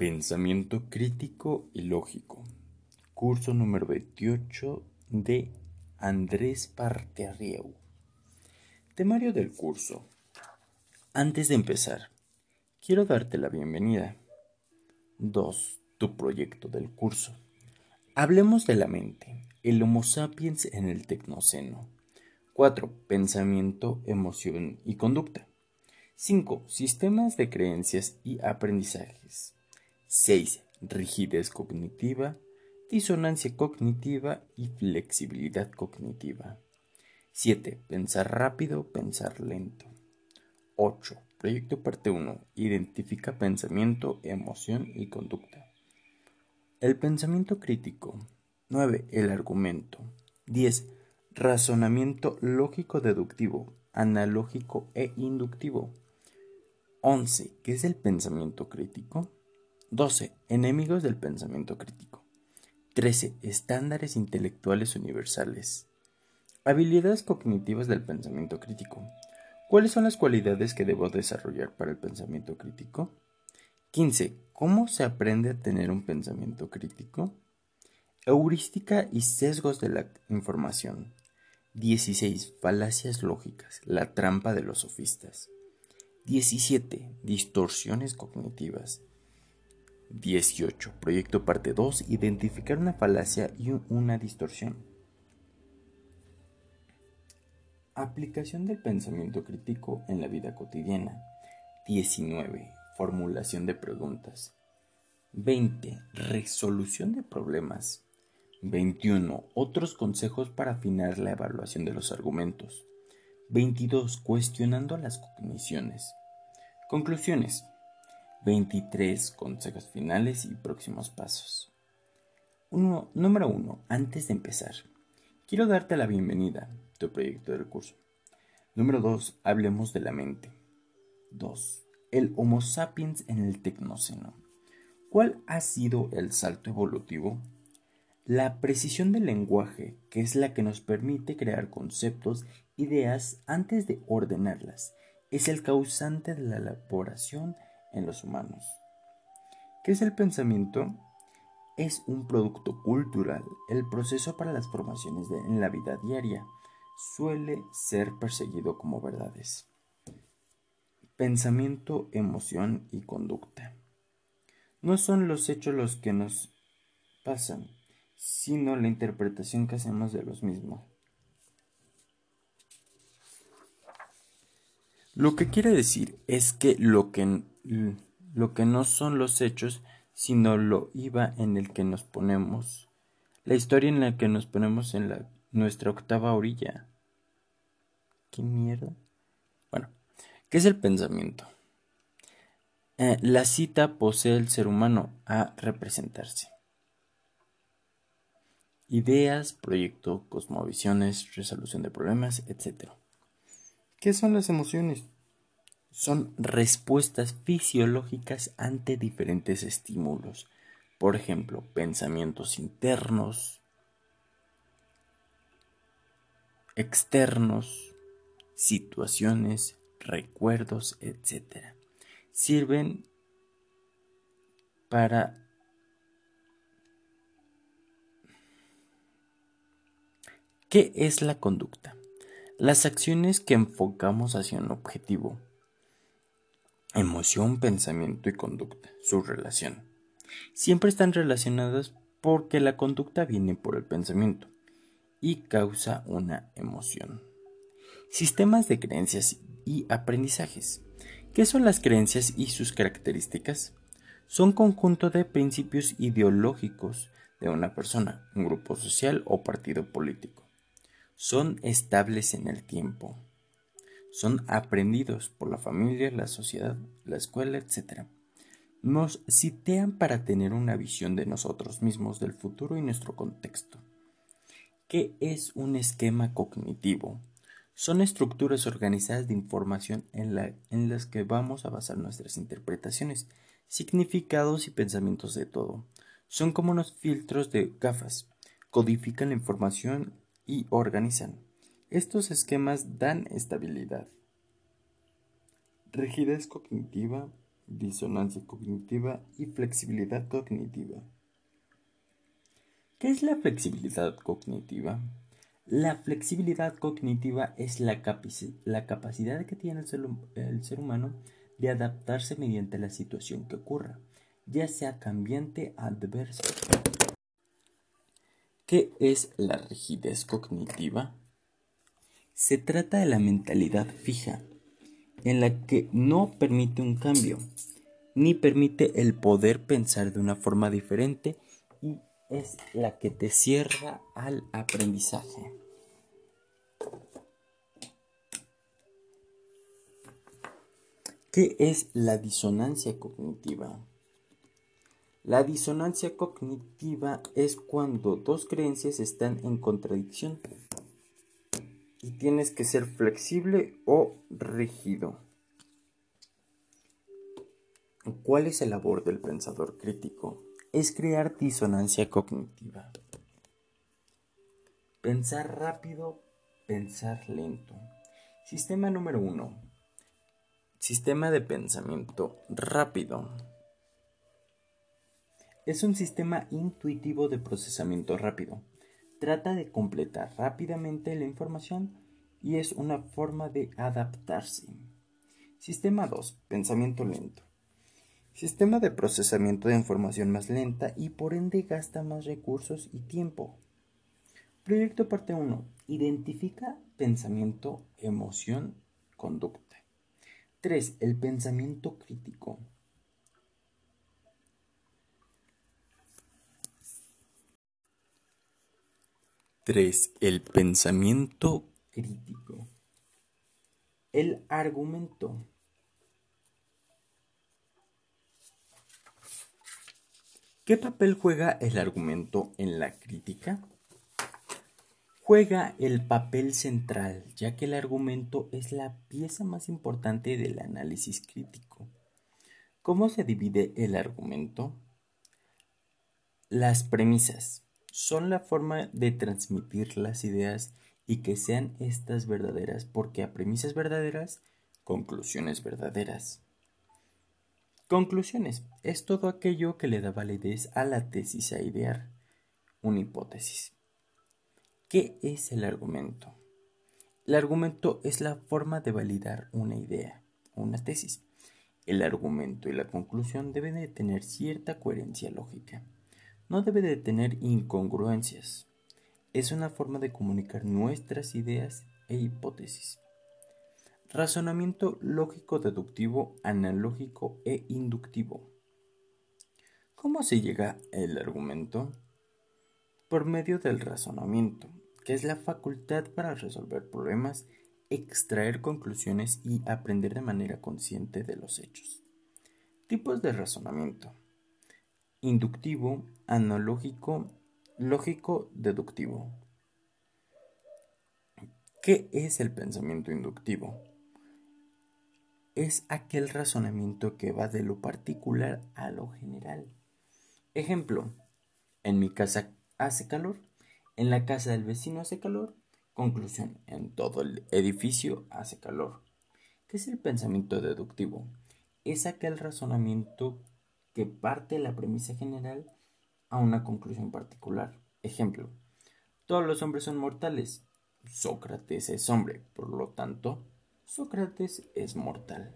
Pensamiento crítico y lógico. Curso número 28 de Andrés Parterrieu. Temario del curso. Antes de empezar, quiero darte la bienvenida. 2. Tu proyecto del curso. Hablemos de la mente, el Homo sapiens en el Tecnoceno. 4. Pensamiento, emoción y conducta. 5. Sistemas de creencias y aprendizajes. 6. Rigidez cognitiva, disonancia cognitiva y flexibilidad cognitiva. 7. Pensar rápido, pensar lento. 8. Proyecto parte 1. Identifica pensamiento, emoción y conducta. El pensamiento crítico. 9. El argumento. 10. Razonamiento lógico deductivo, analógico e inductivo. 11. ¿Qué es el pensamiento crítico? 12. Enemigos del pensamiento crítico. 13. Estándares intelectuales universales. Habilidades cognitivas del pensamiento crítico. ¿Cuáles son las cualidades que debo desarrollar para el pensamiento crítico? 15. ¿Cómo se aprende a tener un pensamiento crítico? Heurística y sesgos de la información. 16. Falacias lógicas, la trampa de los sofistas. 17. Distorsiones cognitivas. 18. Proyecto parte 2. Identificar una falacia y una distorsión. Aplicación del pensamiento crítico en la vida cotidiana. 19. Formulación de preguntas. 20. Resolución de problemas. 21. Otros consejos para afinar la evaluación de los argumentos. 22. Cuestionando las cogniciones. Conclusiones. 23. Consejos finales y próximos pasos. número 1. Antes de empezar, quiero darte la bienvenida a tu proyecto del curso. Número 2. Hablemos de la mente. 2. El Homo sapiens en el Tecnoceno. ¿Cuál ha sido el salto evolutivo? La precisión del lenguaje, que es la que nos permite crear conceptos, ideas antes de ordenarlas es el causante de la elaboración en los humanos. ¿Qué es el pensamiento? Es un producto cultural. El proceso para las formaciones en la vida diaria suele ser perseguido como verdades. Pensamiento, emoción y conducta. No son los hechos los que nos pasan, sino la interpretación que hacemos de los mismos. Lo que quiere decir es que lo que, lo que no son los hechos, sino lo iba en el que nos ponemos, la historia en la que nos ponemos en la, nuestra octava orilla. ¿Qué mierda? Bueno, ¿qué es el pensamiento? Eh, la cita posee el ser humano a representarse. Ideas, proyecto, cosmovisiones, resolución de problemas, etc. ¿Qué son las emociones? Son respuestas fisiológicas ante diferentes estímulos. Por ejemplo, pensamientos internos, externos, situaciones, recuerdos, etc. Sirven para ¿Qué es la conducta? Las acciones que enfocamos hacia un objetivo. Emoción, pensamiento y conducta. Su relación. Siempre están relacionadas porque la conducta viene por el pensamiento y causa una emoción. Sistemas de creencias y aprendizajes. ¿Qué son las creencias y sus características? Son conjunto de principios ideológicos de una persona, un grupo social o partido político son estables en el tiempo. Son aprendidos por la familia, la sociedad, la escuela, etc. Nos sitean para tener una visión de nosotros mismos, del futuro y nuestro contexto. ¿Qué es un esquema cognitivo? Son estructuras organizadas de información en, en las que vamos a basar nuestras interpretaciones, significados y pensamientos de todo. Son como unos filtros de gafas. Codifican la información y organizan. Estos esquemas dan estabilidad. Rigidez cognitiva, disonancia cognitiva y flexibilidad cognitiva. ¿Qué es la flexibilidad cognitiva? La flexibilidad cognitiva es la, capacidad que tiene el ser, humano de adaptarse mediante la situación que ocurra, ya sea cambiante o adversa. ¿Qué es la rigidez cognitiva? Se trata de la mentalidad fija, en la que no permite un cambio, ni permite el poder pensar de una forma diferente y es la que te cierra al aprendizaje. ¿Qué es la disonancia cognitiva? La disonancia cognitiva es cuando dos creencias están en contradicción y tienes que ser flexible o rígido. ¿Cuál es el labor del pensador crítico? es crear disonancia cognitiva. Pensar rápido, pensar lento. Sistema número uno. Sistema de pensamiento rápido. Es un sistema intuitivo de procesamiento rápido. Trata de completar rápidamente la información y es una forma de adaptarse. Sistema 2. Pensamiento lento. Sistema de procesamiento de información más lenta y por ende gasta más recursos y tiempo. Proyecto parte 1. Identifica pensamiento, emoción, conducta. 3. El pensamiento crítico. Tres, el pensamiento crítico. El argumento. ¿Qué papel juega el argumento en la crítica? Juega el papel central, ya que el argumento es la pieza más importante del análisis crítico. ¿Cómo se divide el argumento? Las premisas son la forma de transmitir las ideas y que sean estas verdaderas, porque a premisas verdaderas, conclusiones verdaderas. Conclusiones. Es todo aquello que le da validez a la tesis a idear. Una hipótesis. ¿Qué es el argumento? El argumento es la forma de validar una idea, una tesis. El argumento y la conclusión deben de tener cierta coherencia lógica. No debe de tener incongruencias. Es una forma de comunicar nuestras ideas e hipótesis. Razonamiento lógico deductivo, analógico e inductivo. ¿Cómo se llega al argumento? Por medio del razonamiento, que es la facultad para resolver problemas, extraer conclusiones y aprender de manera consciente de los hechos. Tipos de razonamiento. Inductivo, analógico, lógico, deductivo. ¿Qué es el pensamiento inductivo? es aquel razonamiento que va de lo particular a lo general. Ejemplo, en mi casa hace calor, en la casa del vecino hace calor, conclusión, en todo el edificio hace calor. ¿Qué es el pensamiento deductivo? Es aquel razonamiento que parte la premisa general a una conclusión particular. Ejemplo, todos los hombres son mortales. Sócrates es hombre, por lo tanto, Sócrates es mortal.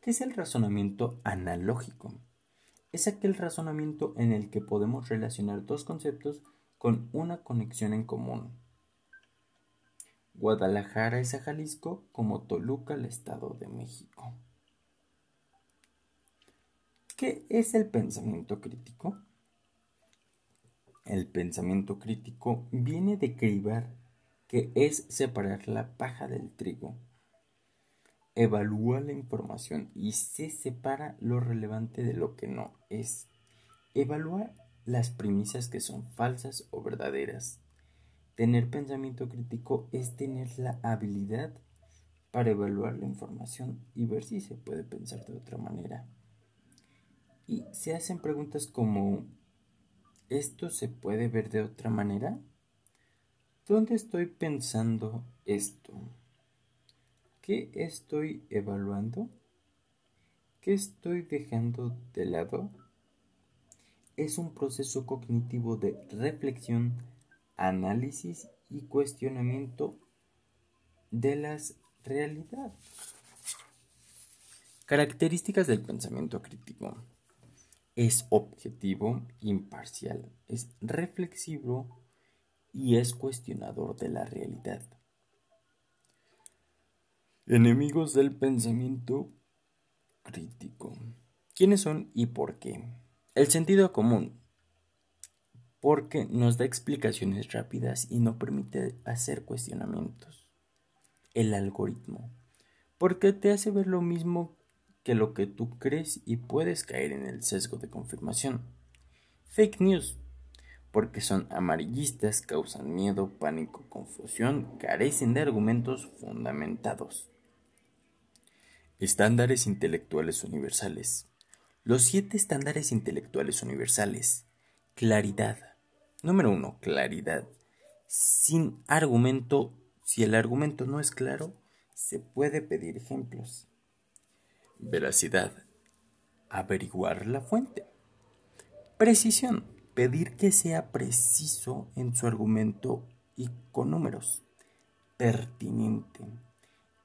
¿Qué es el razonamiento analógico? Es aquel razonamiento en el que podemos relacionar dos conceptos con una conexión en común. Guadalajara es a Jalisco como Toluca al Estado de México. ¿Qué es el pensamiento crítico? El pensamiento crítico viene de cribar, que es separar la paja del trigo evalúa la información y se separa lo relevante de lo que no es. Evalúa las premisas que son falsas o verdaderas. Tener pensamiento crítico es tener la habilidad para evaluar la información y ver si se puede pensar de otra manera. Se hacen preguntas como ¿esto se puede ver de otra manera? ¿Dónde estoy pensando esto? ¿Qué estoy evaluando? ¿Qué estoy dejando de lado? Es un proceso cognitivo de reflexión, análisis y cuestionamiento de las realidades. Características del pensamiento crítico. Es objetivo, imparcial, es reflexivo y es cuestionador de la realidad. Enemigos del pensamiento crítico. ¿Quiénes son y por qué? El sentido común, porque nos da explicaciones rápidas y no permite hacer cuestionamientos. El algoritmo, porque te hace ver lo mismo que lo que tú crees y puedes caer en el sesgo de confirmación. Fake news, porque son amarillistas, causan miedo, pánico, confusión, carecen de argumentos fundamentados. Estándares intelectuales universales. Los siete estándares intelectuales universales. Claridad. Número uno, claridad. Sin argumento, si el argumento no es claro, se puede pedir ejemplos. Veracidad. Averiguar la fuente. Precisión. Pedir que sea preciso en su argumento y con números. Pertinente.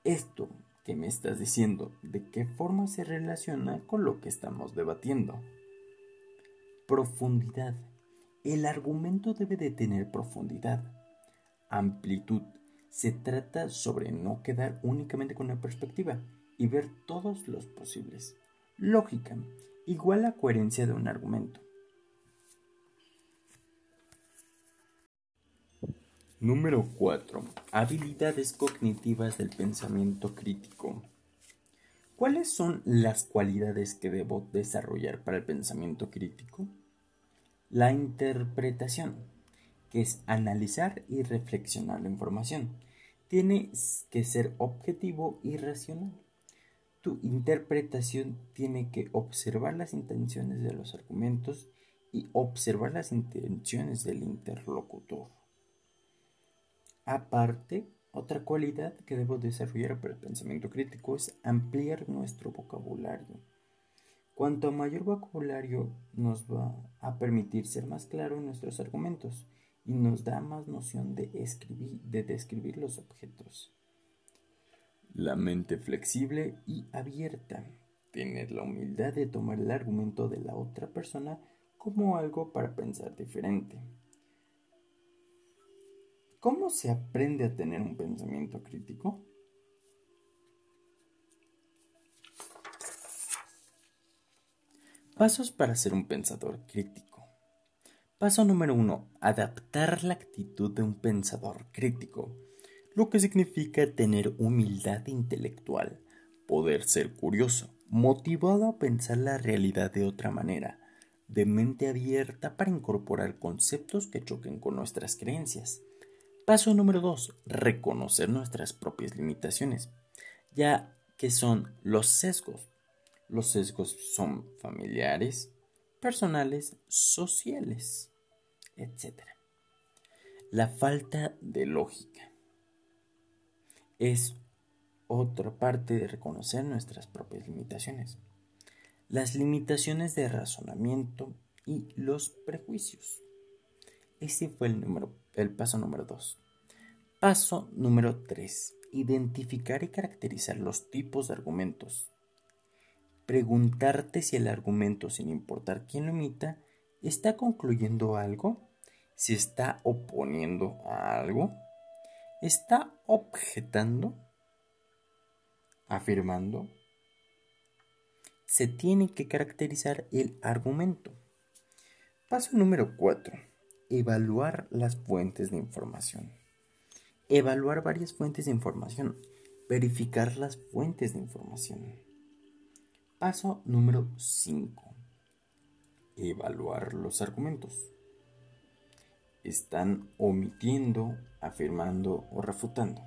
Esto que me estás diciendo, ¿de qué forma se relaciona con lo que estamos debatiendo? Profundidad. El argumento debe de tener profundidad. Amplitud. Se trata sobre no quedar únicamente con una perspectiva, y ver todos los posibles. Lógica igual a coherencia de un argumento. Número 4. Habilidades cognitivas del pensamiento crítico. ¿Cuáles son las cualidades que debo desarrollar para el pensamiento crítico? La interpretación, que es analizar y reflexionar la información. Tiene que ser objetivo y racional. Tu interpretación tiene que observar las intenciones de los argumentos y observar las intenciones del interlocutor. Aparte, otra cualidad que debo desarrollar para el pensamiento crítico es ampliar nuestro vocabulario. Cuanto mayor vocabulario nos va a permitir ser más claro en nuestros argumentos y nos da más noción de escribir, de describir los objetos. La mente flexible y abierta. Tener la humildad de tomar el argumento de la otra persona como algo para pensar diferente. ¿Cómo se aprende a tener un pensamiento crítico? Pasos para ser un pensador crítico. Paso número uno. Adaptar la actitud de un pensador crítico lo que significa tener humildad intelectual, poder ser curioso, motivado a pensar la realidad de otra manera, de mente abierta para incorporar conceptos que choquen con nuestras creencias. Paso número 2. Reconocer nuestras propias limitaciones, ya que son los sesgos. Los sesgos son familiares, personales, sociales, etc. La falta de lógica es otra parte de reconocer nuestras propias limitaciones. Las limitaciones de razonamiento y los prejuicios. Ese fue el, número, el paso número 2. Paso número 3. Identificar y caracterizar los tipos de argumentos. Preguntarte si el argumento, sin importar quién lo emita, está concluyendo algo, si está oponiendo a algo está objetando, afirmando, se tiene que caracterizar el argumento. Paso número 4. Evaluar las fuentes de información. Evaluar varias fuentes de información. Verificar las fuentes de información. Paso número 5. Evaluar los argumentos están omitiendo, afirmando o refutando.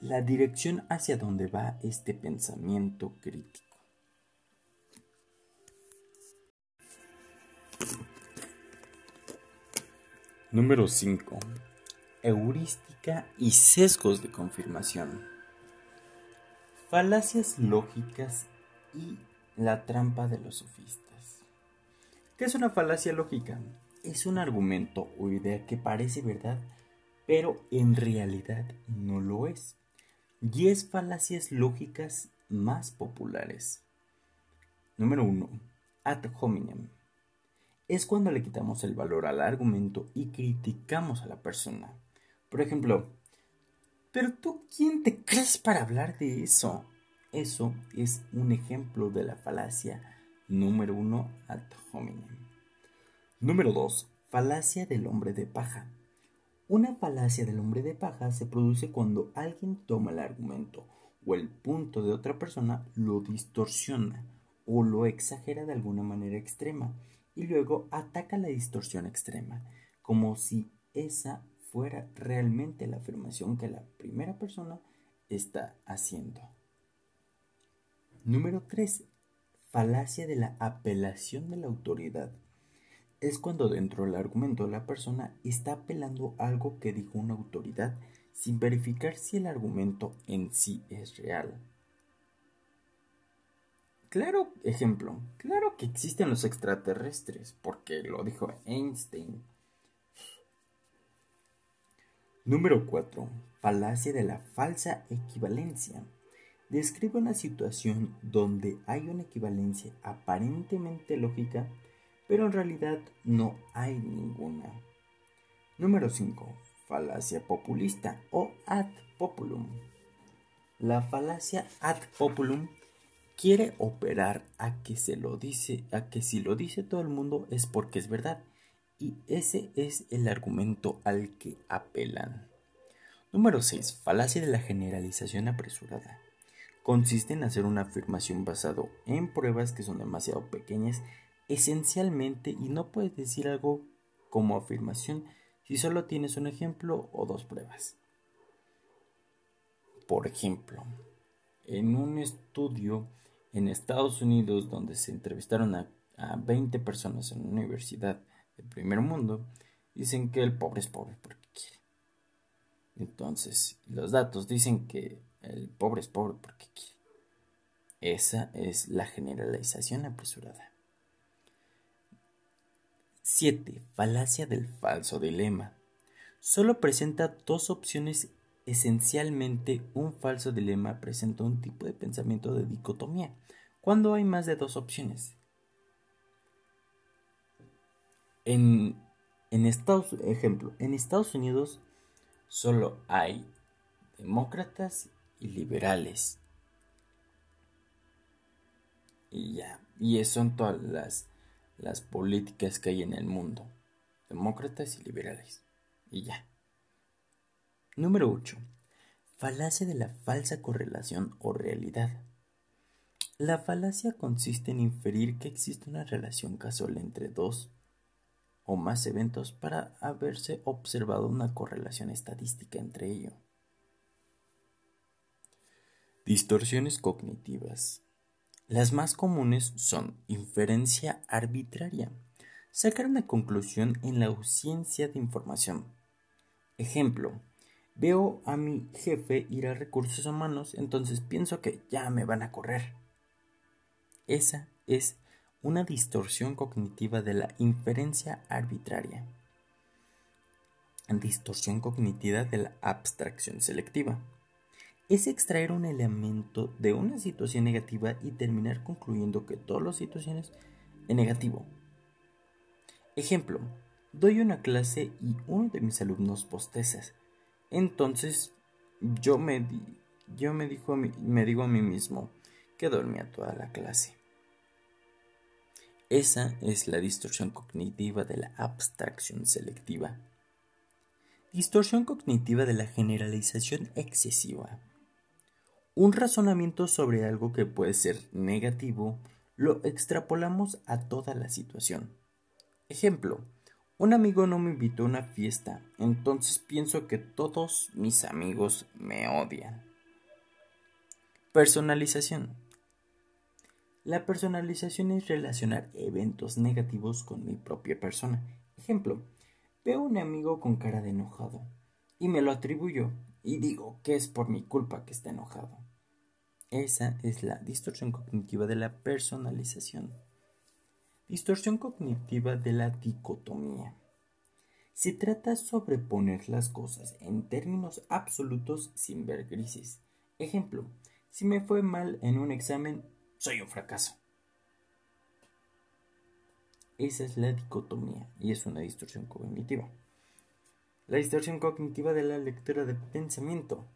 La dirección hacia donde va este pensamiento crítico. Número 5. Heurística y sesgos de confirmación. Falacias lógicas y la trampa de los sofistas. ¿Qué es una falacia lógica? Es un argumento o idea que parece verdad, pero en realidad no lo es. Y falacias lógicas más populares. Número 1. Ad hominem. Es cuando le quitamos el valor al argumento y criticamos a la persona. Por ejemplo, ¿pero tú quién te crees para hablar de eso? Eso es un ejemplo de la falacia número 1 ad hominem. Número 2. Falacia del hombre de paja. Una falacia del hombre de paja se produce cuando alguien toma el argumento o el punto de otra persona, lo distorsiona o lo exagera de alguna manera extrema y luego ataca la distorsión extrema, como si esa fuera realmente la afirmación que la primera persona está haciendo. Número 3. Falacia de la apelación de la autoridad. Es cuando dentro del argumento la persona está apelando algo que dijo una autoridad sin verificar si el argumento en sí es real. Claro, ejemplo, claro que existen los extraterrestres, porque lo dijo Einstein. Número 4. Falacia de la falsa equivalencia describe una situación donde hay una equivalencia aparentemente lógica, pero en realidad no hay ninguna. Número 5. Falacia populista o ad populum. La falacia ad populum quiere operar a que se lo dice, a que si lo dice todo el mundo es porque es verdad. Y ese es el argumento al que apelan. Número 6. Falacia de la generalización apresurada consiste en hacer una afirmación basado en pruebas que son demasiado pequeñas esencialmente y no puedes decir algo como afirmación si solo tienes un ejemplo o dos pruebas. Por ejemplo, en un estudio en Estados Unidos donde se entrevistaron a, a 20 personas en una universidad del primer mundo, dicen que el pobre es pobre porque quiere. Entonces, los datos dicen que el pobre es pobre porque quiere. Esa es la generalización apresurada. 7. Falacia del falso dilema. Solo presenta dos opciones. Esencialmente, un falso dilema presenta un tipo de pensamiento de dicotomía, cuando hay más de dos opciones. En, en Estados, ejemplo, en Estados Unidos solo hay demócratas y liberales. Y ya, y son todas las, las políticas que hay en el mundo. Demócratas y liberales. Y ya. Número 8. Falacia de la falsa correlación o realidad. La falacia consiste en inferir que existe una relación casual entre dos o más eventos para haberse observado una correlación estadística entre ellos. Distorsiones cognitivas. Las más comunes son inferencia arbitraria, sacar una conclusión en la ausencia de información. Ejemplo, veo a mi jefe ir a recursos humanos, entonces pienso que ya me van a correr. Esa es una distorsión cognitiva de la inferencia arbitraria. Distorsión cognitiva de la abstracción selectiva es extraer un elemento de una situación negativa y terminar concluyendo que todas las situaciones es negativo. Ejemplo, doy una clase y uno de mis alumnos postezas. Entonces yo me, yo me, dijo me digo a mí mismo que dormía toda la clase. Esa es la distorsión cognitiva de la abstracción selectiva. Distorsión cognitiva de la generalización excesiva. Un razonamiento sobre algo que puede ser negativo lo extrapolamos a toda la situación. Ejemplo, un amigo no me invitó a una fiesta, entonces pienso que todos mis amigos me odian. Personalización. La personalización es relacionar eventos negativos con mi propia persona. Ejemplo, veo a un amigo con cara de enojado y me lo atribuyo y digo que es por mi culpa que está enojado. Esa es la distorsión cognitiva de la personalización. Distorsión cognitiva de la dicotomía. Se trata sobre poner las cosas en términos absolutos sin ver grises. Ejemplo, si me fue mal en un examen, soy un fracaso. Esa es la dicotomía y es una distorsión cognitiva. La distorsión cognitiva de la lectura de pensamiento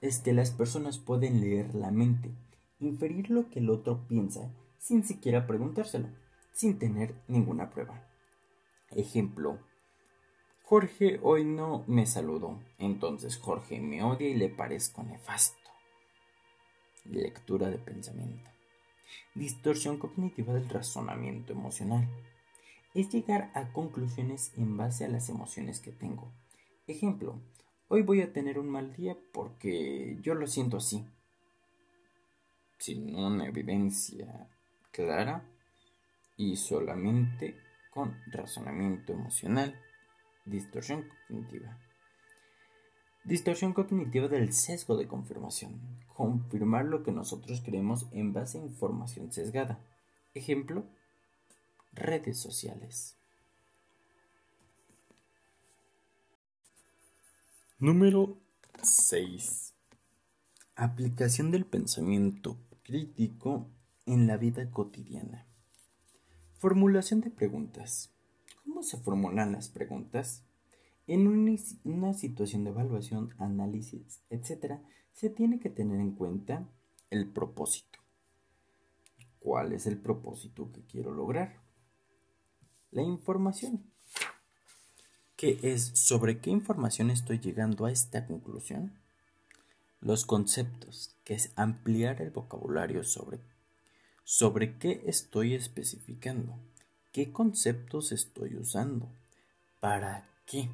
es que las personas pueden leer la mente, inferir lo que el otro piensa sin siquiera preguntárselo, sin tener ninguna prueba. Ejemplo, Jorge hoy no me saludó, entonces Jorge me odia y le parezco nefasto. Lectura de pensamiento. Distorsión cognitiva del razonamiento emocional. Es llegar a conclusiones en base a las emociones que tengo. Ejemplo, hoy voy a tener un mal día porque yo lo siento así. Sin una evidencia clara y solamente con razonamiento emocional. Distorsión cognitiva. Distorsión cognitiva del sesgo de confirmación. Confirmar lo que nosotros creemos en base a información sesgada. Ejemplo, redes sociales. Número 6. Aplicación del pensamiento crítico en la vida cotidiana. Formulación de preguntas. ¿Cómo se formulan las preguntas? En una situación de evaluación, análisis, etc., se tiene que tener en cuenta el propósito. ¿Cuál es el propósito que quiero lograr? La información. ¿Qué es sobre qué información estoy llegando a esta conclusión? Los conceptos, que es ampliar el vocabulario sobre, sobre qué estoy especificando, qué conceptos estoy usando, para qué.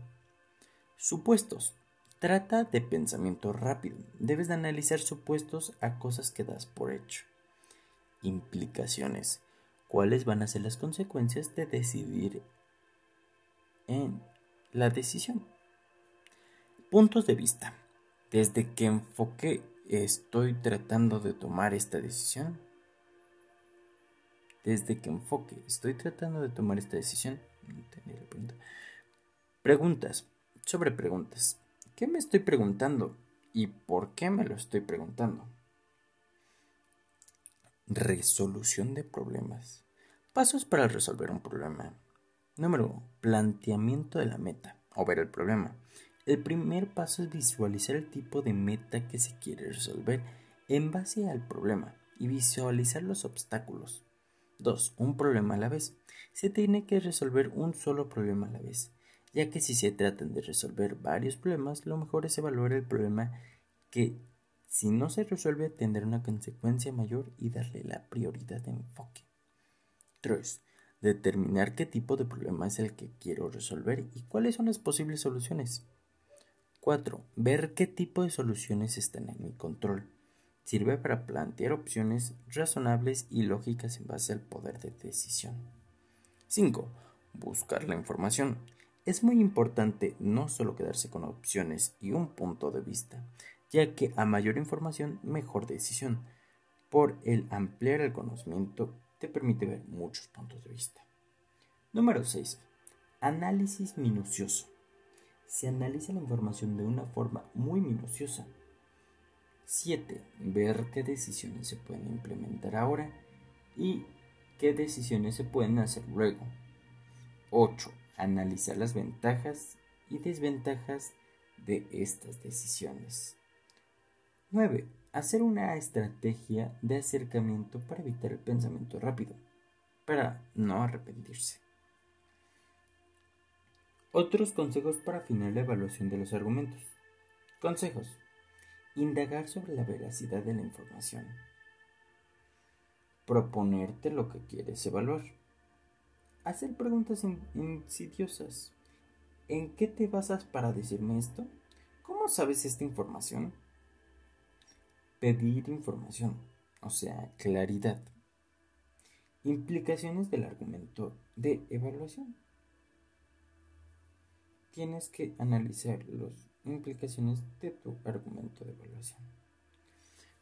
Supuestos. Trata de pensamiento rápido. Debes de analizar supuestos a cosas que das por hecho. Implicaciones. ¿Cuáles van a ser las consecuencias de decidir en la decisión? Puntos de vista. ¿Desde qué enfoque estoy tratando de tomar esta decisión? ¿Desde qué enfoque estoy tratando de tomar esta decisión? Preguntas sobre preguntas. ¿Qué me estoy preguntando? ¿Y por qué me lo estoy preguntando? Resolución de problemas. Pasos para resolver un problema. Número 1. Planteamiento de la meta o ver el problema. El primer paso es visualizar el tipo de meta que se quiere resolver en base al problema y visualizar los obstáculos. 2. Un problema a la vez. Se tiene que resolver un solo problema a la vez ya que si se tratan de resolver varios problemas, lo mejor es evaluar el problema que si no se resuelve tendrá una consecuencia mayor y darle la prioridad de enfoque. 3. Determinar qué tipo de problema es el que quiero resolver y cuáles son las posibles soluciones. 4. Ver qué tipo de soluciones están en mi control. Sirve para plantear opciones razonables y lógicas en base al poder de decisión. 5. Buscar la información. Es muy importante no solo quedarse con opciones y un punto de vista, ya que a mayor información, mejor decisión. Por el ampliar el conocimiento te permite ver muchos puntos de vista. Número 6. Análisis minucioso. Se analiza la información de una forma muy minuciosa. 7. Ver qué decisiones se pueden implementar ahora y qué decisiones se pueden hacer luego. 8 analizar las ventajas y desventajas de estas decisiones. 9. Hacer una estrategia de acercamiento para evitar el pensamiento rápido, para no arrepentirse. Otros consejos para afinar la evaluación de los argumentos. Consejos. Indagar sobre la veracidad de la información. Proponerte lo que quieres evaluar. Hacer preguntas insidiosas. ¿En qué te basas para decirme esto? ¿Cómo sabes esta información? Pedir información, o sea, claridad. Implicaciones del argumento de evaluación. Tienes que analizar las implicaciones de tu argumento de evaluación.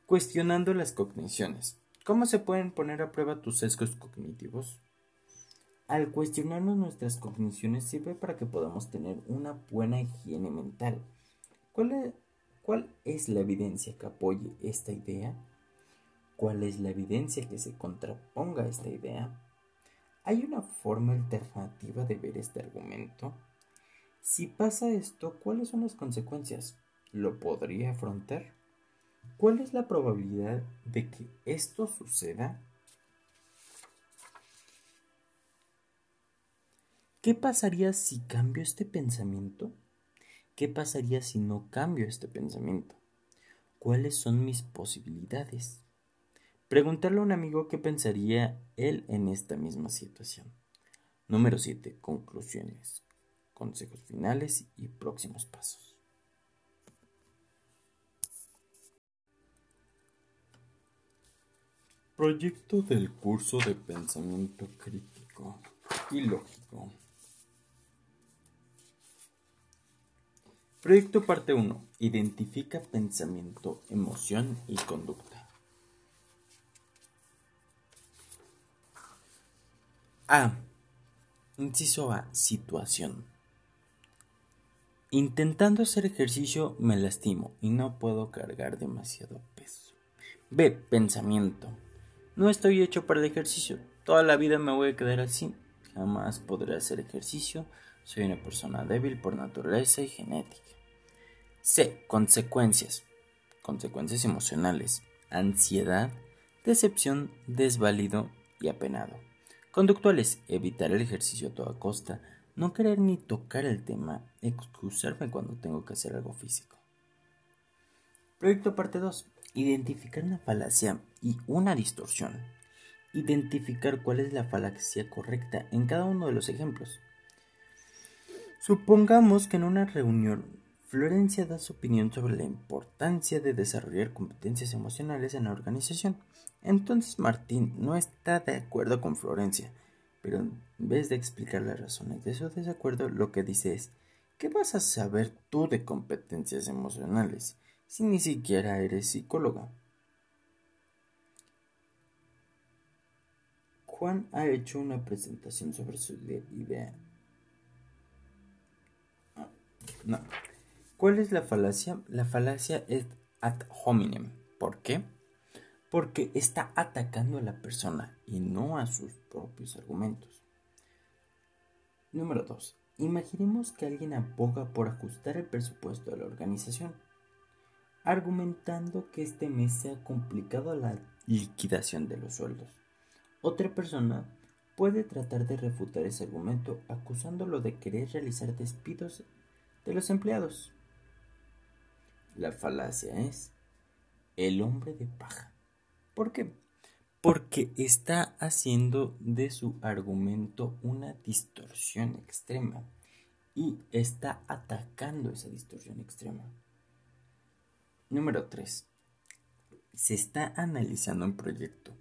Cuestionando las cogniciones. ¿Cómo se pueden poner a prueba tus sesgos cognitivos? Al cuestionarnos nuestras cogniciones sirve para que podamos tener una buena higiene mental. ¿Cuál es, ¿Cuál es la evidencia que apoye esta idea? ¿Cuál es la evidencia que se contraponga a esta idea? ¿Hay una forma alternativa de ver este argumento? Si pasa esto, ¿cuáles son las consecuencias? ¿Lo podría afrontar? ¿Cuál es la probabilidad de que esto suceda? ¿Qué pasaría si cambio este pensamiento? ¿Qué pasaría si no cambio este pensamiento? ¿Cuáles son mis posibilidades? Preguntarle a un amigo qué pensaría él en esta misma situación. Número 7. Conclusiones, consejos finales y próximos pasos. Proyecto del curso de pensamiento crítico y lógico. Proyecto parte 1. Identifica pensamiento, emoción y conducta. A. Inciso A. Situación. Intentando hacer ejercicio me lastimo y no puedo cargar demasiado peso. B. Pensamiento. No estoy hecho para el ejercicio. Toda la vida me voy a quedar así. Jamás podré hacer ejercicio. Soy una persona débil por naturaleza y genética. C. Consecuencias. Consecuencias emocionales. Ansiedad, decepción, desvalido y apenado. Conductuales. Evitar el ejercicio a toda costa. No querer ni tocar el tema. Excusarme cuando tengo que hacer algo físico. Proyecto parte 2. Identificar una falacia y una distorsión. Identificar cuál es la falacia correcta en cada uno de los ejemplos. Supongamos que en una reunión Florencia da su opinión sobre la importancia de desarrollar competencias emocionales en la organización. Entonces Martín no está de acuerdo con Florencia, pero en vez de explicar las razones de su desacuerdo, lo que dice es, ¿qué vas a saber tú de competencias emocionales si ni siquiera eres psicóloga? Juan ha hecho una presentación sobre su idea. Ah, no. ¿Cuál es la falacia? La falacia es ad hominem. ¿Por qué? Porque está atacando a la persona y no a sus propios argumentos. Número 2. Imaginemos que alguien aboga por ajustar el presupuesto de la organización, argumentando que este mes se ha complicado la liquidación de los sueldos. Otra persona puede tratar de refutar ese argumento acusándolo de querer realizar despidos de los empleados. La falacia es el hombre de paja. ¿Por qué? Porque está haciendo de su argumento una distorsión extrema y está atacando esa distorsión extrema. Número 3. Se está analizando un proyecto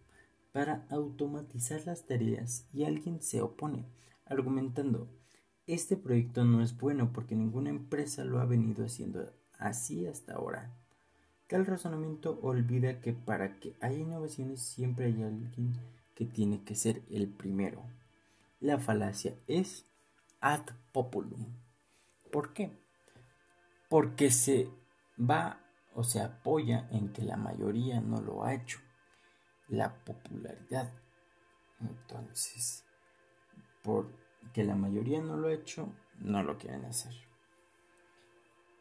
para automatizar las tareas y alguien se opone, argumentando, este proyecto no es bueno porque ninguna empresa lo ha venido haciendo así hasta ahora. Tal razonamiento olvida que para que haya innovaciones siempre hay alguien que tiene que ser el primero. La falacia es ad populum. ¿Por qué? Porque se va o se apoya en que la mayoría no lo ha hecho. La popularidad. Entonces, porque la mayoría no lo ha hecho, no lo quieren hacer.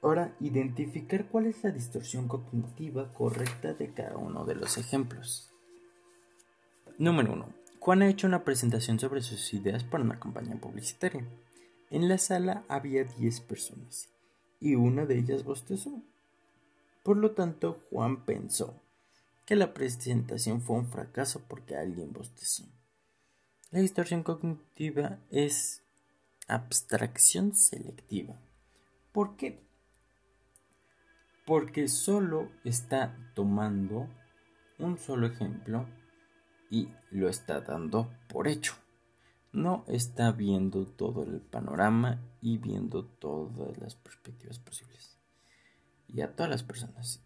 Ahora, identificar cuál es la distorsión cognitiva correcta de cada uno de los ejemplos. Número 1. Juan ha hecho una presentación sobre sus ideas para una campaña publicitaria. En la sala había 10 personas y una de ellas bostezó. Por lo tanto, Juan pensó que la presentación fue un fracaso porque alguien bostezó. La distorsión cognitiva es abstracción selectiva. ¿Por qué? Porque solo está tomando un solo ejemplo y lo está dando por hecho. No está viendo todo el panorama y viendo todas las perspectivas posibles. Y a todas las personas.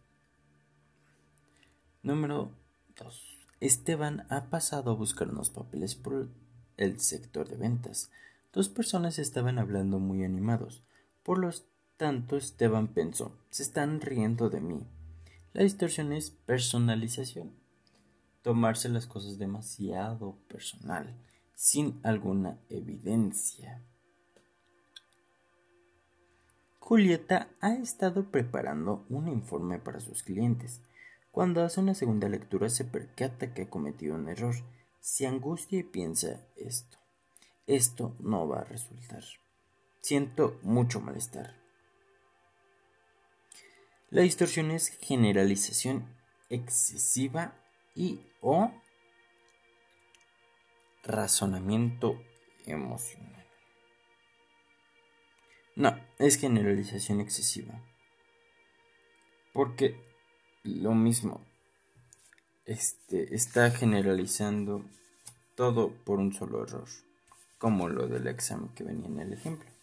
Número 2. Esteban ha pasado a buscar unos papeles por el sector de ventas. Dos personas estaban hablando muy animados. Por lo tanto, Esteban pensó, se están riendo de mí. La distorsión es personalización. Tomarse las cosas demasiado personal, sin alguna evidencia. Julieta ha estado preparando un informe para sus clientes. Cuando hace una segunda lectura se percata que ha cometido un error. Se angustia y piensa esto. Esto no va a resultar. Siento mucho malestar. La distorsión es generalización excesiva y o razonamiento emocional. No, es generalización excesiva. Porque lo mismo, este, está generalizando todo por un solo error, como lo del examen que venía en el ejemplo.